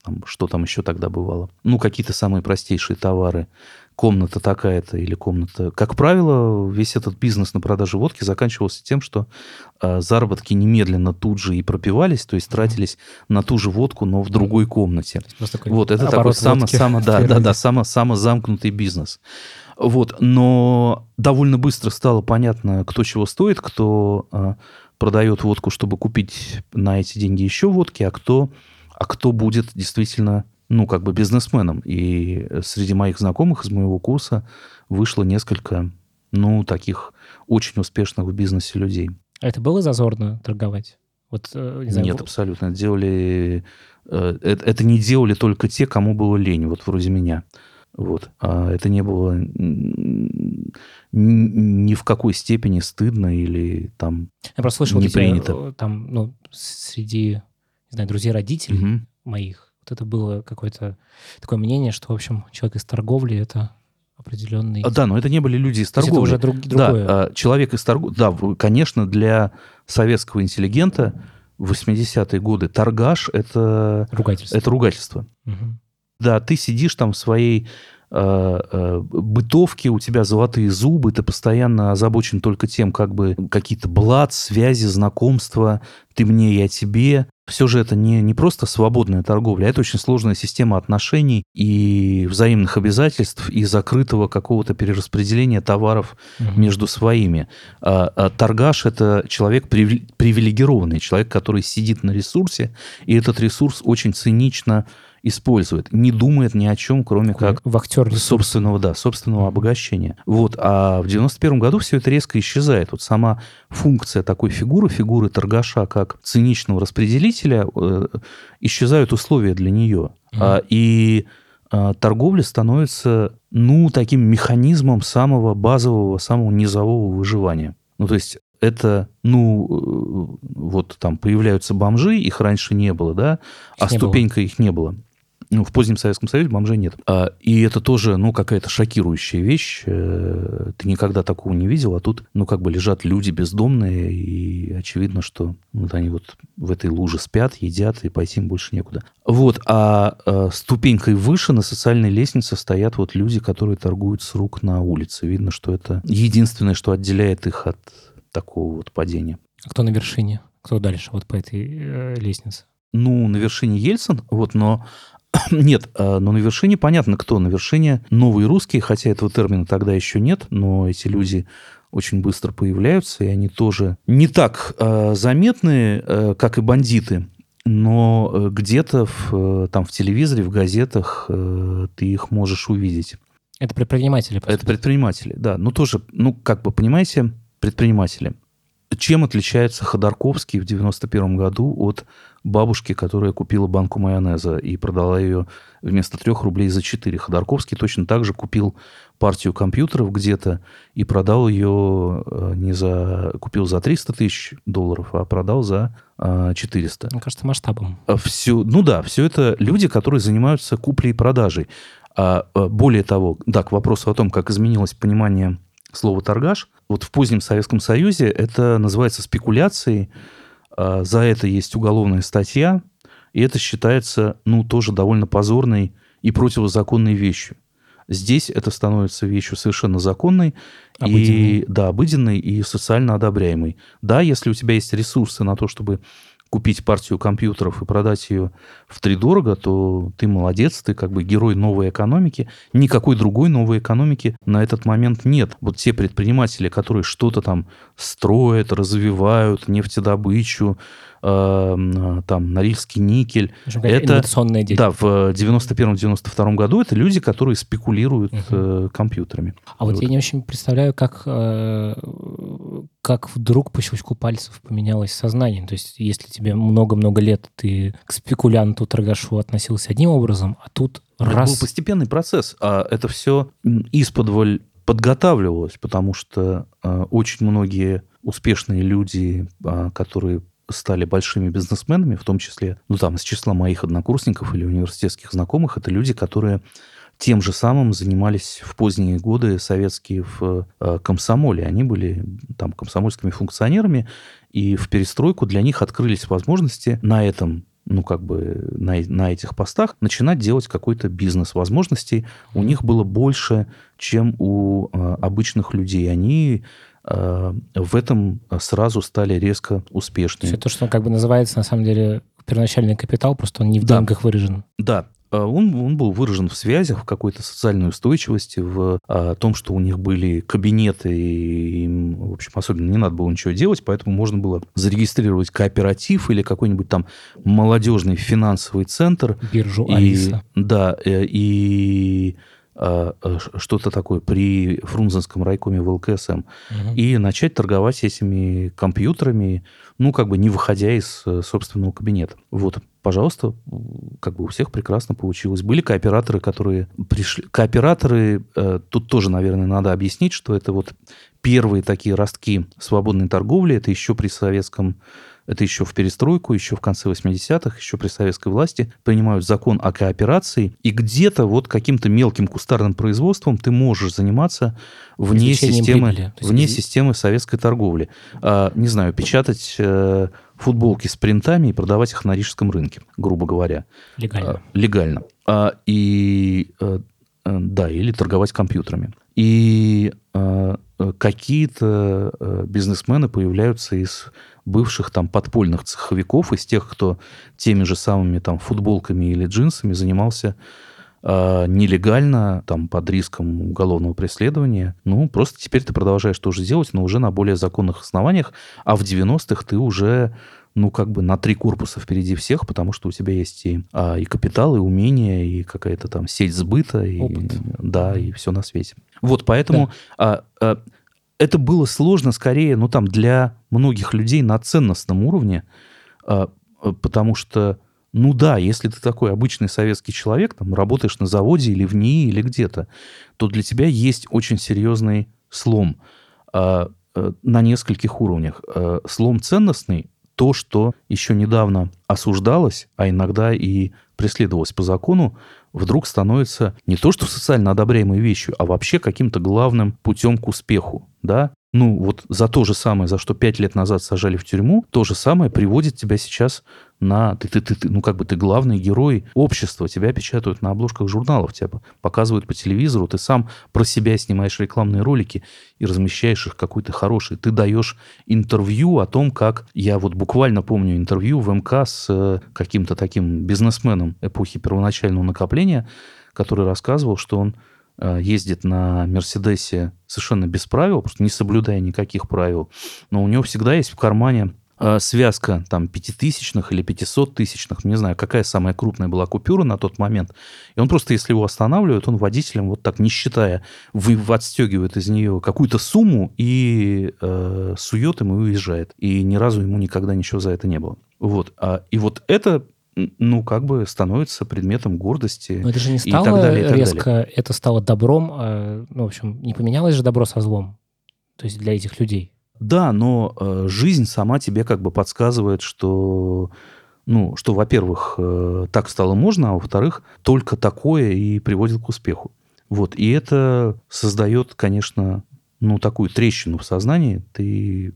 там, что там еще тогда бывало. Ну, какие-то самые простейшие товары комната такая-то или комната. Как правило, весь этот бизнес на продаже водки заканчивался тем, что э, заработки немедленно тут же и пропивались, то есть тратились mm-hmm. на ту же водку, но в другой комнате. Вот это такой само, само, да, да, да, само, самозамкнутый бизнес. Вот, но довольно быстро стало понятно, кто чего стоит, кто э, продает водку, чтобы купить на эти деньги еще водки, а кто, а кто будет действительно ну, как бы бизнесменом. И среди моих знакомых из моего курса вышло несколько, ну, таких очень успешных в бизнесе людей. А это было зазорно торговать? Вот, э, не знаю, Нет, абсолютно. Делали... Э, это, это не делали только те, кому было лень, вот вроде меня. Вот. А это не было ни в какой степени стыдно или там Я просто слышал, не принято. Э, там, ну, среди, не знаю, друзей родителей угу. моих, вот это было какое-то такое мнение, что, в общем, человек из торговли — это определенный... А, да, но это не были люди из торговли. это уже друг, другое. Да, человек из торговли... Да, конечно, для советского интеллигента в 80-е годы торгаш — это... Ругательство. Это ругательство. Угу. Да, ты сидишь там в своей Э, э, бытовки, у тебя золотые зубы, ты постоянно озабочен только тем, как бы какие-то блат, связи, знакомства, ты мне, я тебе. Все же это не, не просто свободная торговля, а это очень сложная система отношений и взаимных обязательств, и закрытого какого-то перераспределения товаров угу. между своими. А, а торгаш – это человек привилегированный, человек, который сидит на ресурсе, и этот ресурс очень цинично использует, не думает ни о чем, кроме как в актер собственного, да, собственного обогащения. Вот, а в 91 году все это резко исчезает. Вот сама функция такой фигуры, фигуры торгаша как циничного распределителя, э, исчезают условия для нее. Mm. А, и а, торговля становится, ну, таким механизмом самого базового, самого низового выживания. Ну, то есть это, ну, э, вот там появляются бомжи, их раньше не было, да, их а ступенька было. их не было. Ну, в позднем Советском Союзе бомжей нет. А, и это тоже, ну, какая-то шокирующая вещь. Э, ты никогда такого не видел, а тут, ну, как бы лежат люди бездомные, и очевидно, что вот они вот в этой луже спят, едят, и пойти им больше некуда. Вот, а, а ступенькой выше на социальной лестнице стоят вот люди, которые торгуют с рук на улице. Видно, что это единственное, что отделяет их от такого вот падения. А кто на вершине? Кто дальше вот по этой э, лестнице? Ну, на вершине Ельцин, вот, но нет, э, но на вершине понятно, кто. На вершине новые русские, хотя этого термина тогда еще нет, но эти люди очень быстро появляются, и они тоже не так э, заметны, э, как и бандиты, но э, где-то в, э, там в телевизоре, в газетах э, ты их можешь увидеть. Это предприниматели. Это предприниматели, да. Ну, тоже, ну, как бы, понимаете, предприниматели. Чем отличается Ходорковский в 91 году от бабушки, которая купила банку майонеза и продала ее вместо трех рублей за четыре? Ходорковский точно так же купил партию компьютеров где-то и продал ее э, не за... Купил за 300 тысяч долларов, а продал за 400. Мне кажется, масштабом. А все, ну да, все это люди, которые занимаются куплей и продажей. А, а более того, да, к вопросу о том, как изменилось понимание слова «торгаш», вот в позднем Советском Союзе это называется спекуляцией, за это есть уголовная статья, и это считается, ну, тоже довольно позорной и противозаконной вещью. Здесь это становится вещью совершенно законной, обыденной. и да, обыденной и социально одобряемой. Да, если у тебя есть ресурсы на то, чтобы купить партию компьютеров и продать ее в три дорого, то ты молодец, ты как бы герой новой экономики. Никакой другой новой экономики на этот момент нет. Вот те предприниматели, которые что-то там строят, развивают, нефтедобычу, там, Норильский никель. Это, да, в 91-92 году это люди, которые спекулируют угу. компьютерами. А вот, вот я не очень представляю, как, э, как вдруг по щелчку пальцев поменялось сознание. То есть если тебе много-много лет ты к спекулянту, торгашу относился одним образом, а тут это раз... был постепенный процесс, а это все из-под подготавливалось, потому что э, очень многие успешные люди, э, которые стали большими бизнесменами, в том числе, ну там, из числа моих однокурсников или университетских знакомых, это люди, которые тем же самым занимались в поздние годы советские в э, комсомоле. Они были там комсомольскими функционерами, и в перестройку для них открылись возможности на этом ну, как бы на, на этих постах начинать делать какой-то бизнес. Возможностей у них было больше, чем у э, обычных людей. Они в этом сразу стали резко успешными. Все то, что как бы называется на самом деле первоначальный капитал, просто он не в да. деньгах выражен. Да, э, он, он был выражен в связях, в какой-то социальной устойчивости, в а, том, что у них были кабинеты, и им, в общем, особенно не надо было ничего делать, поэтому можно было зарегистрировать кооператив или какой-нибудь там молодежный финансовый центр. Биржу Алиса. Да, и что-то такое при Фрунзенском райкоме в ЛКСМ угу. и начать торговать этими компьютерами, ну, как бы не выходя из э, собственного кабинета. Вот, пожалуйста, как бы у всех прекрасно получилось. Были кооператоры, которые пришли... Кооператоры, э, тут тоже, наверное, надо объяснить, что это вот первые такие ростки свободной торговли, это еще при Советском это еще в перестройку, еще в конце 80-х, еще при советской власти, принимают закон о кооперации, и где-то вот каким-то мелким кустарным производством ты можешь заниматься вне, системы, вне есть... системы советской торговли. А, не знаю, печатать э, футболки с принтами и продавать их на рижском рынке, грубо говоря. Легально. А, легально. А, и а, да, или торговать компьютерами. И а, какие-то бизнесмены появляются из бывших там подпольных цеховиков, из тех, кто теми же самыми там футболками или джинсами занимался э, нелегально, там, под риском уголовного преследования. Ну, просто теперь ты продолжаешь тоже делать, но уже на более законных основаниях. А в 90-х ты уже ну, как бы на три корпуса впереди всех, потому что у тебя есть и, а, и капитал, и умения, и какая-то там сеть сбыта, и, Опыт. да, и все на свете. Вот, поэтому а, а, это было сложно скорее, ну, там, для многих людей на ценностном уровне, а, а, потому что, ну да, если ты такой обычный советский человек, там, работаешь на заводе или в НИИ, или где-то, то для тебя есть очень серьезный слом а, на нескольких уровнях. Слом ценностный то, что еще недавно осуждалось, а иногда и преследовалось по закону, вдруг становится не то что социально одобряемой вещью, а вообще каким-то главным путем к успеху. Да? Ну, вот за то же самое, за что пять лет назад сажали в тюрьму, то же самое приводит тебя сейчас на... Ты, ты, ты, ты, ну, как бы ты главный герой общества, тебя печатают на обложках журналов, тебя показывают по телевизору, ты сам про себя снимаешь рекламные ролики и размещаешь их какой-то хороший. Ты даешь интервью о том, как... Я вот буквально помню интервью в МК с э, каким-то таким бизнесменом эпохи первоначального накопления, который рассказывал, что он э, ездит на Мерседесе совершенно без правил, просто не соблюдая никаких правил, но у него всегда есть в кармане связка там пятитысячных или пятисоттысячных, не знаю, какая самая крупная была купюра на тот момент. И он просто, если его останавливают, он водителем вот так, не считая, вы, отстегивает из нее какую-то сумму и э, сует им и уезжает. И ни разу ему никогда ничего за это не было. Вот. А, и вот это ну, как бы становится предметом гордости. Но это же не и так стало далее, и так резко, далее. это стало добром, а, ну, в общем, не поменялось же добро со злом, то есть для этих людей. Да, но э, жизнь сама тебе как бы подсказывает, что, ну, что, во-первых, э, так стало можно, а во-вторых, только такое и приводит к успеху. Вот, и это создает, конечно, ну, такую трещину в сознании. Ты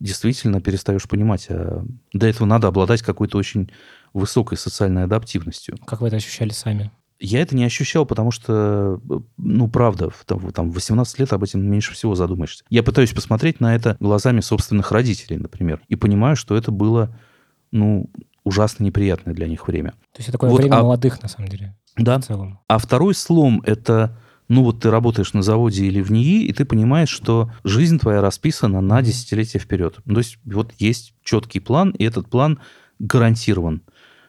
действительно перестаешь понимать, а для этого надо обладать какой-то очень высокой социальной адаптивностью. Как вы это ощущали сами? Я это не ощущал, потому что, ну, правда, в, там, там, в 18 лет об этом меньше всего задумаешься. Я пытаюсь посмотреть на это глазами собственных родителей, например, и понимаю, что это было, ну, ужасно неприятное для них время. То есть это такое Вот, время а- молодых, на самом деле, Да. в целом. А второй слом – это, ну, вот ты работаешь на заводе или в НИИ, и ты понимаешь, что жизнь твоя расписана на десятилетия вперед. То есть вот есть четкий план, и этот план гарантирован.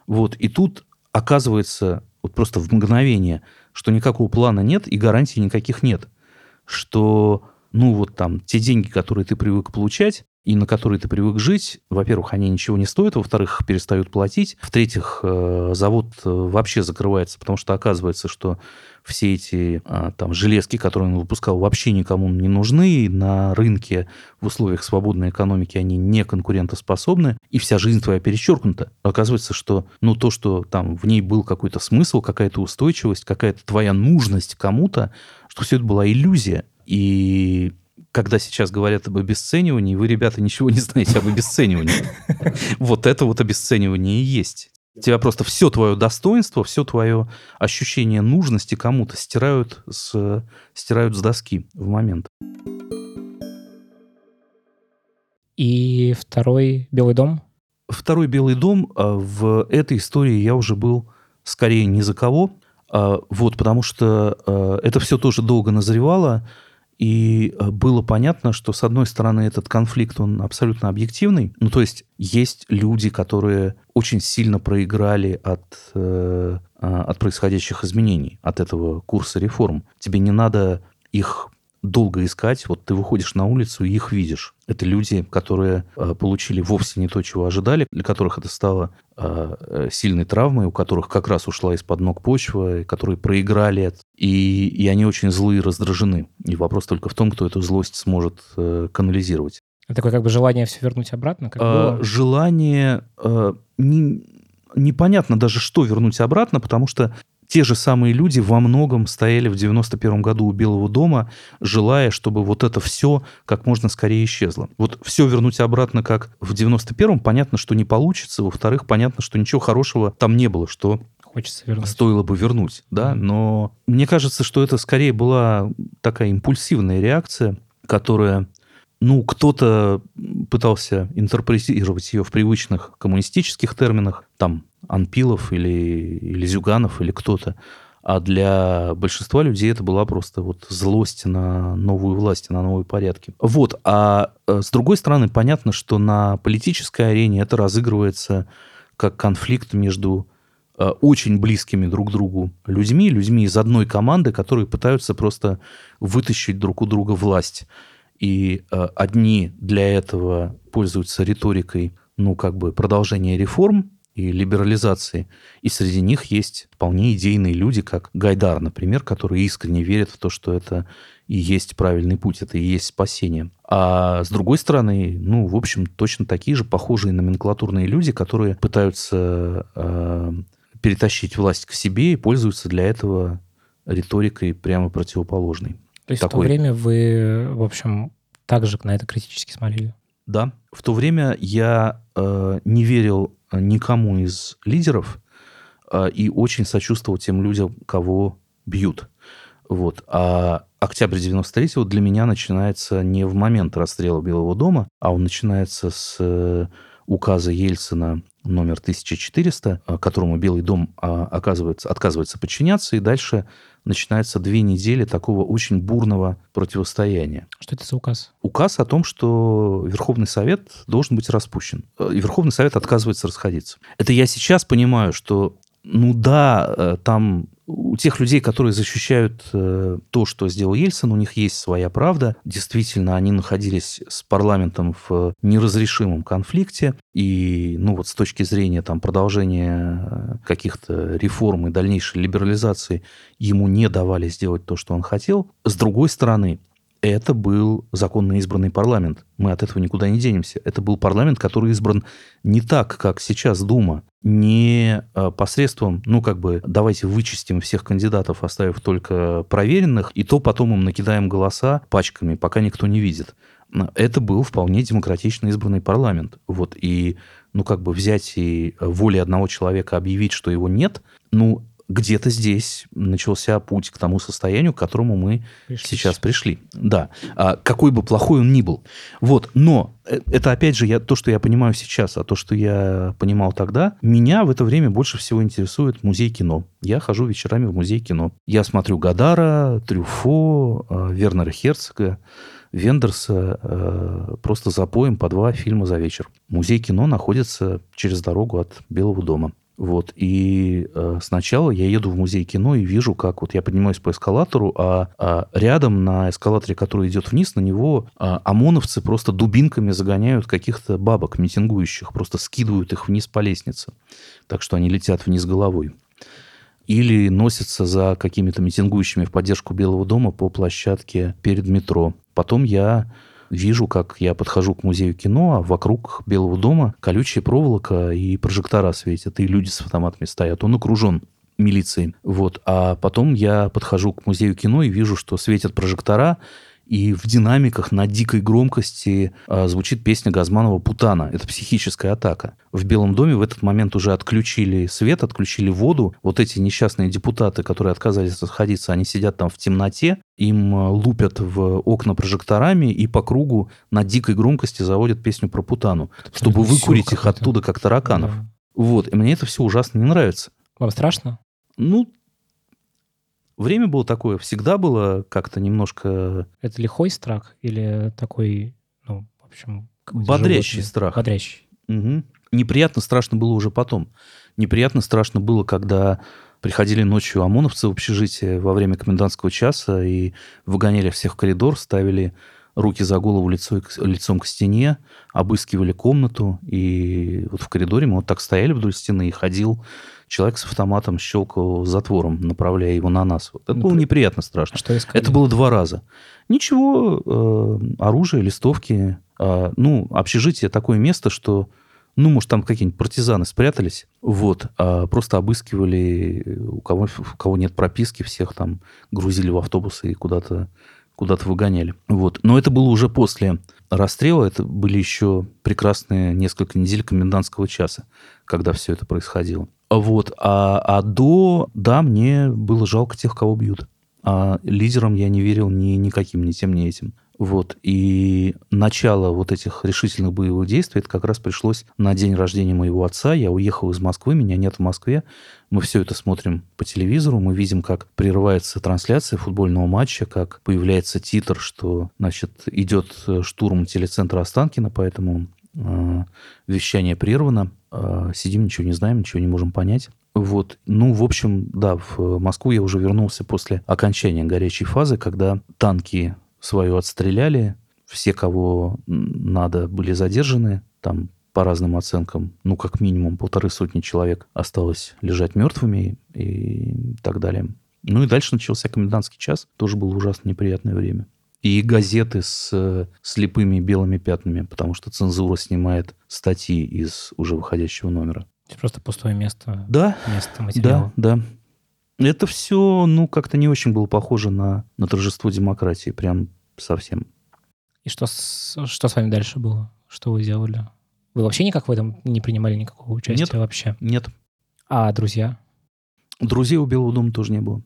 Вот, и тут оказывается вот просто в мгновение, что никакого плана нет и гарантий никаких нет. Что, ну, вот там, те деньги, которые ты привык получать, и на которые ты привык жить, во-первых, они ничего не стоят, во-вторых, перестают платить, в-третьих, э, завод э, вообще закрывается, потому что оказывается, что все эти а, там железки, которые он выпускал, вообще никому не нужны, на рынке в условиях свободной экономики они не конкурентоспособны, и вся жизнь твоя перечеркнута. Оказывается, что ну, то, что там в ней был какой-то смысл, какая-то устойчивость, какая-то твоя нужность кому-то, что все это была иллюзия. И когда сейчас говорят об обесценивании, вы, ребята, ничего не знаете об обесценивании. Вот это вот обесценивание и есть. Тебя просто все твое достоинство, все твое ощущение нужности кому-то стирают с, стирают с доски в момент. И второй «Белый дом»? Второй «Белый дом» а, в этой истории я уже был скорее ни за кого, а, вот, потому что а, это все тоже долго назревало, и а, было понятно, что, с одной стороны, этот конфликт, он абсолютно объективный. Ну, то есть, есть люди, которые очень сильно проиграли от, э, а, от происходящих изменений, от этого курса реформ. Тебе не надо их долго искать. Вот ты выходишь на улицу и их видишь. Это люди, которые э, получили вовсе не то, чего ожидали, для которых это стало э, э, сильной травмой, у которых как раз ушла из-под ног почва, которые проиграли, это. и, и они очень злые и раздражены. И вопрос только в том, кто эту злость сможет канализировать. Это такое как бы желание все вернуть обратно, как А, было? желание э, не- непонятно даже, что вернуть обратно, потому что те же самые люди во многом стояли в 91 году у Белого дома, желая, чтобы вот это все как можно скорее исчезло. Вот все вернуть обратно, как в 91-м, понятно, что не получится. Во-вторых, понятно, что ничего хорошего там не было, что Хочется вернуть. стоило бы вернуть, да, но мне кажется, что это скорее была такая импульсивная реакция, которая, ну, кто-то пытался интерпретировать ее в привычных коммунистических терминах, там, Анпилов или, или Зюганов или кто-то, А для большинства людей это была просто вот злость на новую власть, на новые порядки. Вот. А э, с другой стороны, понятно, что на политической арене это разыгрывается как конфликт между э, очень близкими друг другу людьми, людьми из одной команды, которые пытаются просто вытащить друг у друга власть. И э, одни для этого пользуются риторикой, ну, как бы продолжения реформ, и либерализации. И среди них есть вполне идейные люди, как Гайдар, например, которые искренне верят в то, что это и есть правильный путь, это и есть спасение. А с другой стороны, ну, в общем, точно такие же похожие номенклатурные люди, которые пытаются э, перетащить власть к себе и пользуются для этого риторикой прямо противоположной. То есть Такой... в то время вы, в общем, также на это критически смотрели? Да. В то время я э, не верил никому из лидеров э, и очень сочувствовал тем людям, кого бьют. Вот. А октябрь 93-го для меня начинается не в момент расстрела Белого дома, а он начинается с э, указа Ельцина номер 1400, э, которому Белый дом а, оказывается, отказывается подчиняться, и дальше начинается две недели такого очень бурного противостояния. Что это за указ? Указ о том, что Верховный Совет должен быть распущен. И Верховный Совет отказывается расходиться. Это я сейчас понимаю, что ну да, э, там у тех людей, которые защищают э, то, что сделал Ельцин, у них есть своя правда. Действительно, они находились с парламентом в неразрешимом конфликте. И, ну вот с точки зрения там, продолжения э, каких-то реформ и дальнейшей либерализации, ему не давали сделать то, что он хотел. С другой стороны, это был законно избранный парламент. Мы от этого никуда не денемся. Это был парламент, который избран не так, как сейчас Дума, не э, посредством, ну, как бы, давайте вычистим всех кандидатов, оставив только проверенных, и то потом им накидаем голоса пачками, пока никто не видит. Это был вполне демократично избранный парламент. Вот, и, ну, как бы взять и воли одного человека объявить, что его нет, ну, где-то здесь начался путь к тому состоянию, к которому мы пришли. сейчас пришли. Да, а, какой бы плохой он ни был. Вот, но э, это опять же я, то, что я понимаю сейчас, а то, что я понимал тогда, меня в это время больше всего интересует музей кино. Я хожу вечерами в музей кино. Я смотрю Гадара, Трюфо, э, Вернера Херцога, Вендерса э, просто запоем по два фильма за вечер. Музей кино находится через дорогу от Белого дома. Вот, и э, сначала я еду в музей кино и вижу, как вот я поднимаюсь по эскалатору, а, а рядом на эскалаторе, который идет вниз, на него а, ОМОНовцы просто дубинками загоняют каких-то бабок митингующих, просто скидывают их вниз по лестнице, так что они летят вниз головой. Или носятся за какими-то митингующими в поддержку Белого дома по площадке перед метро. Потом я вижу, как я подхожу к музею кино, а вокруг Белого дома колючая проволока и прожектора светят, и люди с автоматами стоят. Он окружен милицией. Вот. А потом я подхожу к музею кино и вижу, что светят прожектора, и в динамиках на дикой громкости а, звучит песня Газманова «Путана». Это психическая атака. В Белом доме в этот момент уже отключили свет, отключили воду. Вот эти несчастные депутаты, которые отказались расходиться, они сидят там в темноте, им а, лупят в окна прожекторами и по кругу на дикой громкости заводят песню про Путану, это чтобы выкурить их оттуда, как тараканов. Да. Вот, и мне это все ужасно не нравится. Вам страшно? Ну, Время было такое, всегда было как-то немножко... Это лихой страх или такой, ну, в общем... Бодрящий животный? страх. Бодрящий. Угу. Неприятно, страшно было уже потом. Неприятно, страшно было, когда приходили ночью ОМОНовцы в общежитие во время комендантского часа и выгоняли всех в коридор, ставили руки за голову лицо, лицом к стене, обыскивали комнату, и вот в коридоре мы вот так стояли вдоль стены, и ходил человек с автоматом щелкал затвором, направляя его на нас. Вот это ну, было неприятно страшно. Что искали? Это было два раза. Ничего, э, оружие, листовки. Э, ну, общежитие такое место, что ну, может, там какие-нибудь партизаны спрятались, вот, а просто обыскивали, у кого, у кого нет прописки, всех там грузили в автобусы и куда-то куда-то выгоняли. Вот. Но это было уже после расстрела, это были еще прекрасные несколько недель комендантского часа, когда все это происходило. Вот. А, а до, да, мне было жалко тех, кого бьют. А лидерам я не верил ни никаким, ни тем, ни этим. Вот. И начало вот этих решительных боевых действий, это как раз пришлось на день рождения моего отца. Я уехал из Москвы, меня нет в Москве. Мы все это смотрим по телевизору, мы видим, как прерывается трансляция футбольного матча, как появляется титр, что, значит, идет штурм телецентра Останкина, поэтому э, вещание прервано. Э, сидим, ничего не знаем, ничего не можем понять. Вот. Ну, в общем, да, в Москву я уже вернулся после окончания горячей фазы, когда танки свою отстреляли, все, кого надо, были задержаны, там по разным оценкам, ну, как минимум полторы сотни человек осталось лежать мертвыми и так далее. Ну и дальше начался комендантский час, тоже было ужасно неприятное время. И газеты с слепыми белыми пятнами, потому что цензура снимает статьи из уже выходящего номера. Просто пустое место. Да, место материала. да, да. Это все, ну, как-то не очень было похоже на, на торжество демократии, прям совсем. И что с, что с вами дальше было? Что вы делали? Вы вообще никак в этом не принимали никакого участия Нет. вообще? Нет. А друзья? Друзей у Белого дома тоже не было.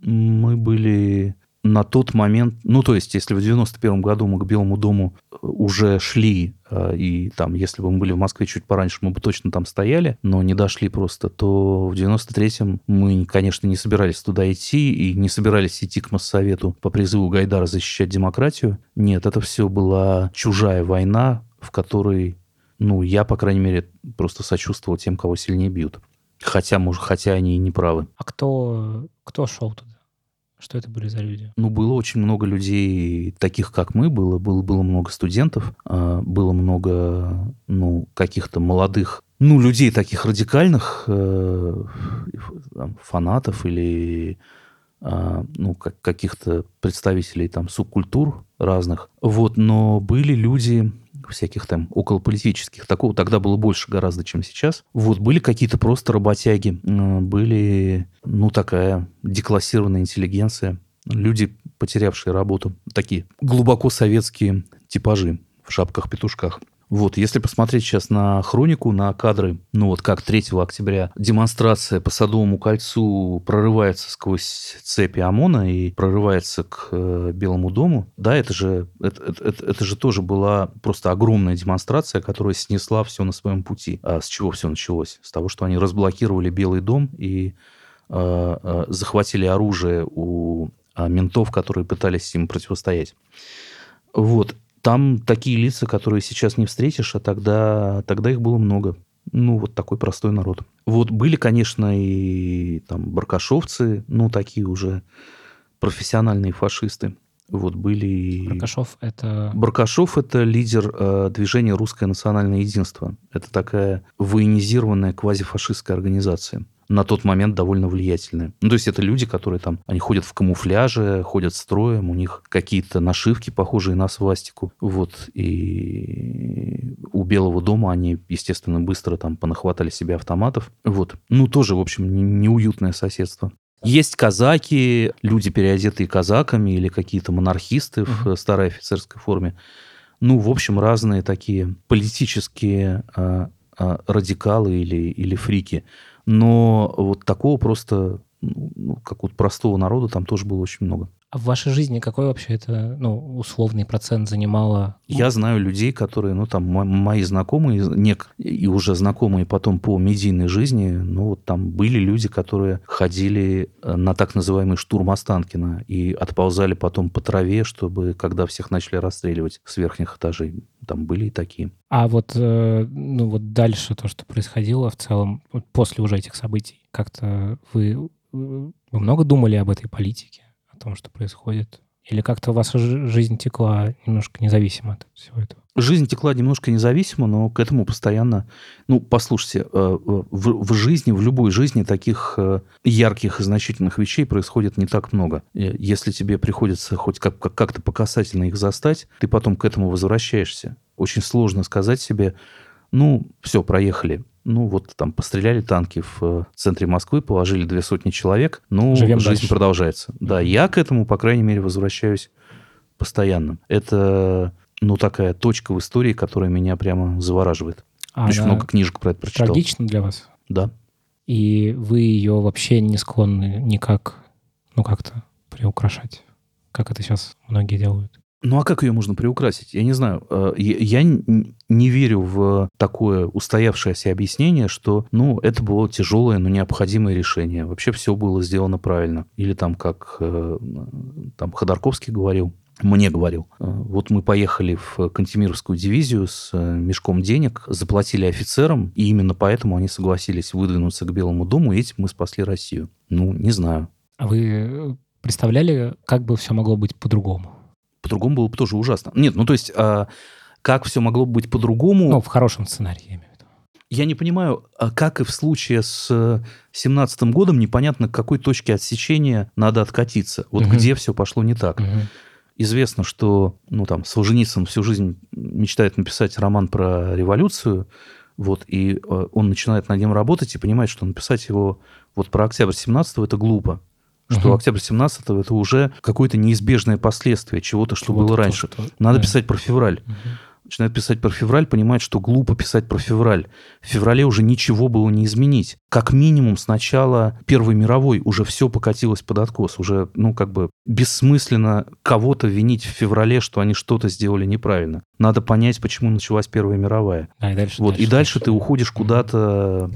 Мы были на тот момент, ну, то есть, если в 91 году мы к Белому дому э, уже шли, э, и там, если бы мы были в Москве чуть пораньше, мы бы точно там стояли, но не дошли просто, то в 93-м мы, конечно, не собирались туда идти и не собирались идти к Моссовету по призыву Гайдара защищать демократию. Нет, это все была чужая война, в которой, ну, я, по крайней мере, просто сочувствовал тем, кого сильнее бьют. Хотя, может, хотя они и не правы. А кто, кто шел туда? Что это были за люди? Ну, было очень много людей, таких как мы, было, было, было много студентов, а, было много, ну, каких-то молодых, ну, людей таких радикальных, э, фанатов или а, ну, как, каких-то представителей там субкультур разных. Вот, но были люди всяких там околополитических. Такого тогда было больше гораздо, чем сейчас. Вот, были какие-то просто работяги, были, ну, такая деклассированная интеллигенция, люди, потерявшие работу, такие глубоко советские типажи в шапках-петушках. Вот, если посмотреть сейчас на хронику, на кадры, ну вот как 3 октября демонстрация по Садовому кольцу прорывается сквозь цепи ОМОНа и прорывается к э, Белому дому, да, это же, это, это, это же тоже была просто огромная демонстрация, которая снесла все на своем пути. А с чего все началось? С того, что они разблокировали Белый дом и э, э, захватили оружие у э, ментов, которые пытались им противостоять. Вот. Там такие лица, которые сейчас не встретишь, а тогда, тогда их было много. Ну, вот такой простой народ. Вот были, конечно, и там баркашовцы, ну, такие уже профессиональные фашисты. Вот были... Баркашов — это... Баркашов — это лидер э, движения «Русское национальное единство». Это такая военизированная квазифашистская организация на тот момент довольно влиятельные. Ну, то есть это люди, которые там, они ходят в камуфляже, ходят строем, у них какие-то нашивки, похожие на свастику. Вот. И у Белого дома они, естественно, быстро там понахватали себе автоматов. Вот. Ну, тоже, в общем, неуютное соседство. Есть казаки, люди, переодетые казаками, или какие-то монархисты uh-huh. в старой офицерской форме. Ну, в общем, разные такие политические а, а, радикалы или, или фрики. Но вот такого просто, ну, как вот простого народа там тоже было очень много. А в вашей жизни какой вообще это, ну, условный процент занимало? Я знаю людей, которые, ну, там, мои знакомые, нек, и уже знакомые потом по медийной жизни, ну, вот там были люди, которые ходили э, на так называемый штурм Останкина и отползали потом по траве, чтобы, когда всех начали расстреливать с верхних этажей, там были и такие. А вот, э, ну, вот дальше то, что происходило в целом, после уже этих событий, как-то вы, вы много думали об этой политике? том, что происходит? Или как-то ваша жизнь текла немножко независимо от всего этого? Жизнь текла немножко независимо, но к этому постоянно... Ну, послушайте, э, э, в, в жизни, в любой жизни таких э, ярких и значительных вещей происходит не так много. Если тебе приходится хоть как- как-то по касательно их застать, ты потом к этому возвращаешься. Очень сложно сказать себе, ну, все, проехали ну, вот там постреляли танки в э, центре Москвы, положили две сотни человек. Ну, Живем жизнь дальше. продолжается. Да, я к этому, по крайней мере, возвращаюсь постоянно. Это, ну, такая точка в истории, которая меня прямо завораживает. А Очень много книжек про это прочитал. Трагично для вас? Да. И вы ее вообще не склонны никак, ну, как-то приукрашать, как это сейчас многие делают? Ну а как ее можно приукрасить? Я не знаю. Э, я не верю в такое устоявшееся объяснение, что, ну, это было тяжелое, но необходимое решение. Вообще все было сделано правильно. Или там, как э, там Ходорковский говорил, мне говорил, э, вот мы поехали в Кантемировскую дивизию с мешком денег, заплатили офицерам, и именно поэтому они согласились выдвинуться к Белому дому, и этим мы спасли Россию. Ну, не знаю. А вы представляли, как бы все могло быть по-другому? По-другому было бы тоже ужасно. Нет, ну то есть, а, как все могло бы быть по-другому... Ну, в хорошем сценарии, я имею в виду. Я не понимаю, а как и в случае с семнадцатым годом, непонятно, к какой точке отсечения надо откатиться. Вот угу. где все пошло не так. Угу. Известно, что ну, там, Солженицын всю жизнь мечтает написать роман про революцию, вот, и э, он начинает над ним работать и понимает, что написать его вот про октябрь 17 это глупо что угу. октябрь 17 это уже какое-то неизбежное последствие чего-то, что чего было раньше. Что Надо да. писать про февраль. Угу. Начинает писать про февраль, понимает, что глупо писать про февраль. В феврале уже ничего было не изменить. Как минимум с начала Первой мировой уже все покатилось под откос. Уже, ну, как бы бессмысленно кого-то винить в феврале, что они что-то сделали неправильно. Надо понять, почему началась Первая мировая. А, и дальше, вот, дальше, и дальше, дальше ты уходишь куда-то...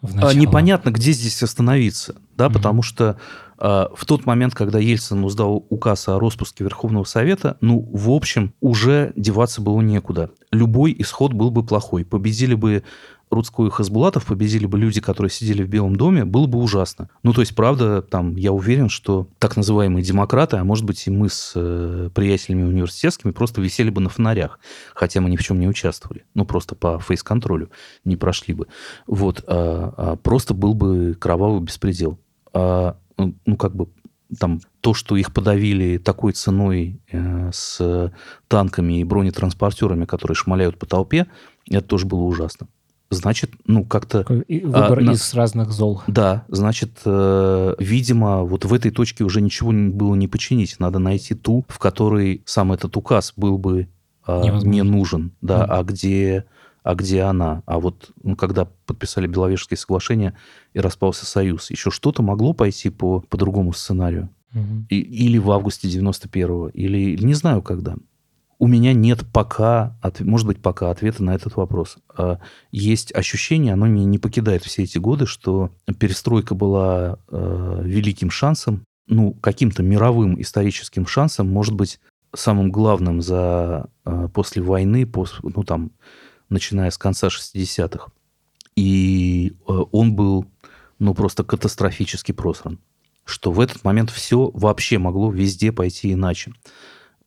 Непонятно, где здесь остановиться, да, mm потому что а, в тот момент, когда Ельцин уздал указ о распуске Верховного Совета, ну, в общем, уже деваться было некуда. Любой исход был бы плохой. Победили бы Рудской и Хасбулатов, победили бы люди, которые сидели в Белом доме, было бы ужасно. Ну, то есть, правда, там, я уверен, что так называемые демократы, а может быть и мы с э, приятелями университетскими просто висели бы на фонарях, хотя мы ни в чем не участвовали. Ну, просто по фейс-контролю не прошли бы. Вот. А, а просто был бы кровавый беспредел. А ну, ну, как бы там то, что их подавили такой ценой э, с танками и бронетранспортерами, которые шмаляют по толпе, это тоже было ужасно. Значит, ну как-то... Выбор а, из разных зол. Да, значит, э, видимо, вот в этой точке уже ничего было не починить. Надо найти ту, в которой сам этот указ был бы э, не нужен, да, mm. а где а где она? А вот ну, когда подписали Беловежские соглашения и распался Союз, еще что-то могло пойти по, по другому сценарию? Угу. И, или в августе 91-го, или не знаю когда. У меня нет пока, от, может быть, пока ответа на этот вопрос. А есть ощущение, оно меня не покидает все эти годы, что перестройка была э, великим шансом, ну, каким-то мировым историческим шансом, может быть, самым главным за э, после войны, пос, ну, там, начиная с конца 60-х. И э, он был, ну, просто катастрофически просран. Что в этот момент все вообще могло везде пойти иначе.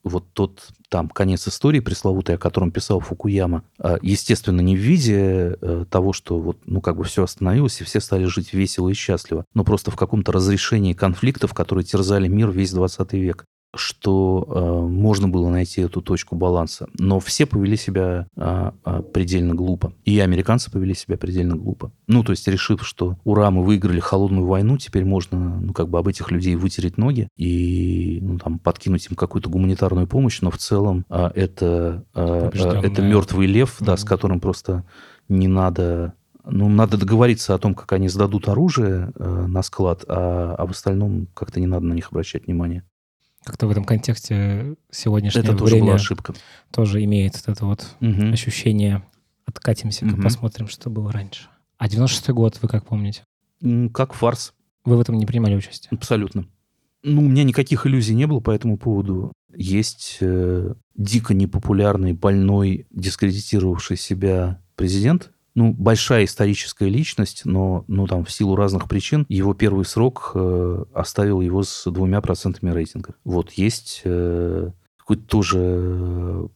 Вот тот там конец истории пресловутый, о котором писал Фукуяма, а, естественно, не в виде э, того, что вот, ну, как бы все остановилось, и все стали жить весело и счастливо, но просто в каком-то разрешении конфликтов, которые терзали мир весь 20 век что э, можно было найти эту точку баланса. Но все повели себя э, э, предельно глупо. И американцы повели себя предельно глупо. Ну, то есть, решив, что ура, мы выиграли холодную войну, теперь можно, ну, как бы об этих людей вытереть ноги и, ну, там, подкинуть им какую-то гуманитарную помощь, но в целом э, это, э, это мертвый лев, mm-hmm. да, с которым просто не надо ну, надо договориться о том, как они сдадут оружие э, на склад, а, а в остальном как-то не надо на них обращать внимание. Как-то в этом контексте сегодняшнее это тоже была ошибка. тоже имеет вот это вот угу. ощущение «откатимся, угу. посмотрим, что было раньше». А 96-й год вы как помните? Как фарс. Вы в этом не принимали участие? Абсолютно. Ну, у меня никаких иллюзий не было по этому поводу. Есть э, дико непопулярный, больной, дискредитировавший себя президент, ну, большая историческая личность, но ну, там, в силу разных причин его первый срок э, оставил его с двумя процентами рейтинга. Вот есть э, какой-то тоже э,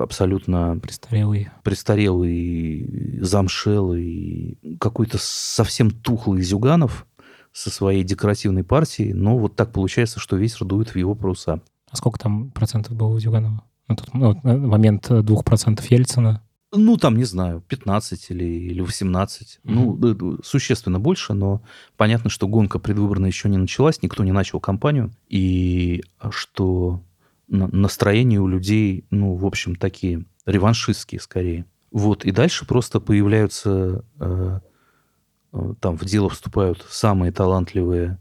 абсолютно престарелый, престарелый замшелый, какой-то совсем тухлый Зюганов со своей декоративной партией, но вот так получается, что ветер дует в его паруса. А сколько там процентов было у Зюганова? На тот ну, момент двух процентов Ельцина? Ну, там, не знаю, 15 или, или 18. Mm-hmm. Ну, существенно больше, но понятно, что гонка предвыборная еще не началась, никто не начал кампанию, и что настроения у людей, ну, в общем, такие реваншистские скорее. Вот, и дальше просто появляются, э, э, там в дело вступают самые талантливые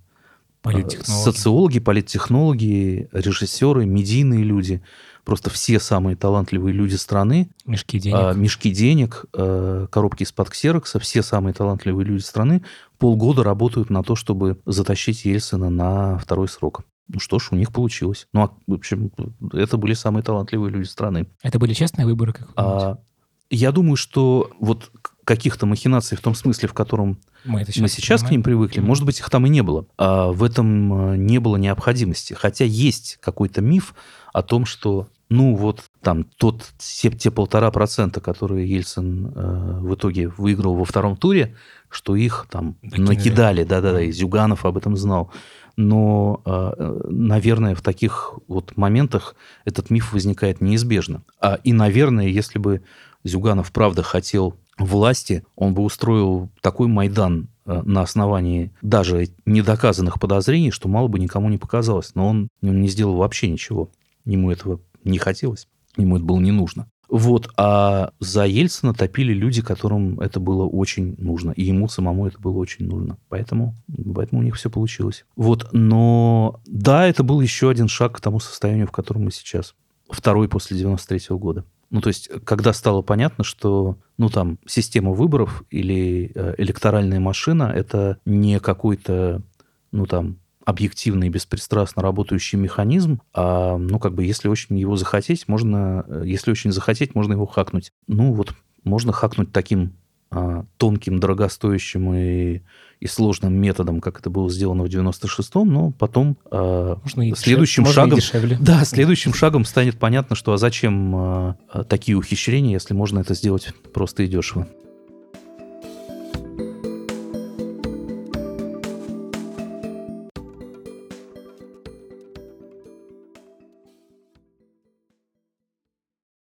Политтехнологи. социологи, политтехнологи, режиссеры, медийные люди, просто все самые талантливые люди страны, Мешки денег. а, мешки денег, а, коробки из-под ксерокса, все самые талантливые люди страны полгода работают на то, чтобы затащить Ельцина на второй срок. Ну что ж, у них получилось. Ну, а, в общем, это были самые талантливые люди страны. Это были честные выборы, как? А, я думаю, что вот каких-то махинаций в том смысле, в котором Мы это мы сейчас к ним привыкли, может быть, их там и не было. А в этом э, не было необходимости. Хотя есть какой-то миф о том, что ну вот там тот, те, те полтора процента, которые Ельцин э, в итоге выиграл во втором туре, что их там Докинули. накидали, да-да-да, и Зюганов об этом знал. Но, э, наверное, в таких вот моментах этот миф возникает неизбежно. А, и, наверное, если бы Зюганов правда хотел власти, он бы устроил такой Майдан э, на основании даже недоказанных подозрений, что мало бы никому не показалось. Но он не сделал вообще ничего. Ему этого не хотелось, ему это было не нужно. Вот, а за Ельцина топили люди, которым это было очень нужно, и ему самому это было очень нужно. Поэтому, поэтому у них все получилось. Вот, но да, это был еще один шаг к тому состоянию, в котором мы сейчас. Второй после 93 года. Ну, то есть, когда стало понятно, что, ну, там, система выборов или э, электоральная машина – это не какой-то, ну, там, объективный, беспристрастно работающий механизм, а, ну, как бы, если очень его захотеть, можно, э, если очень захотеть, можно его хакнуть. Ну, вот, можно хакнуть таким а, тонким, дорогостоящим и, и сложным методом, как это было сделано в 96-м, но потом а, Можно и следующим дешев- можно и шагом... дешевле. Да, следующим шагом станет понятно, что а зачем а, такие ухищрения, если можно это сделать просто и дешево.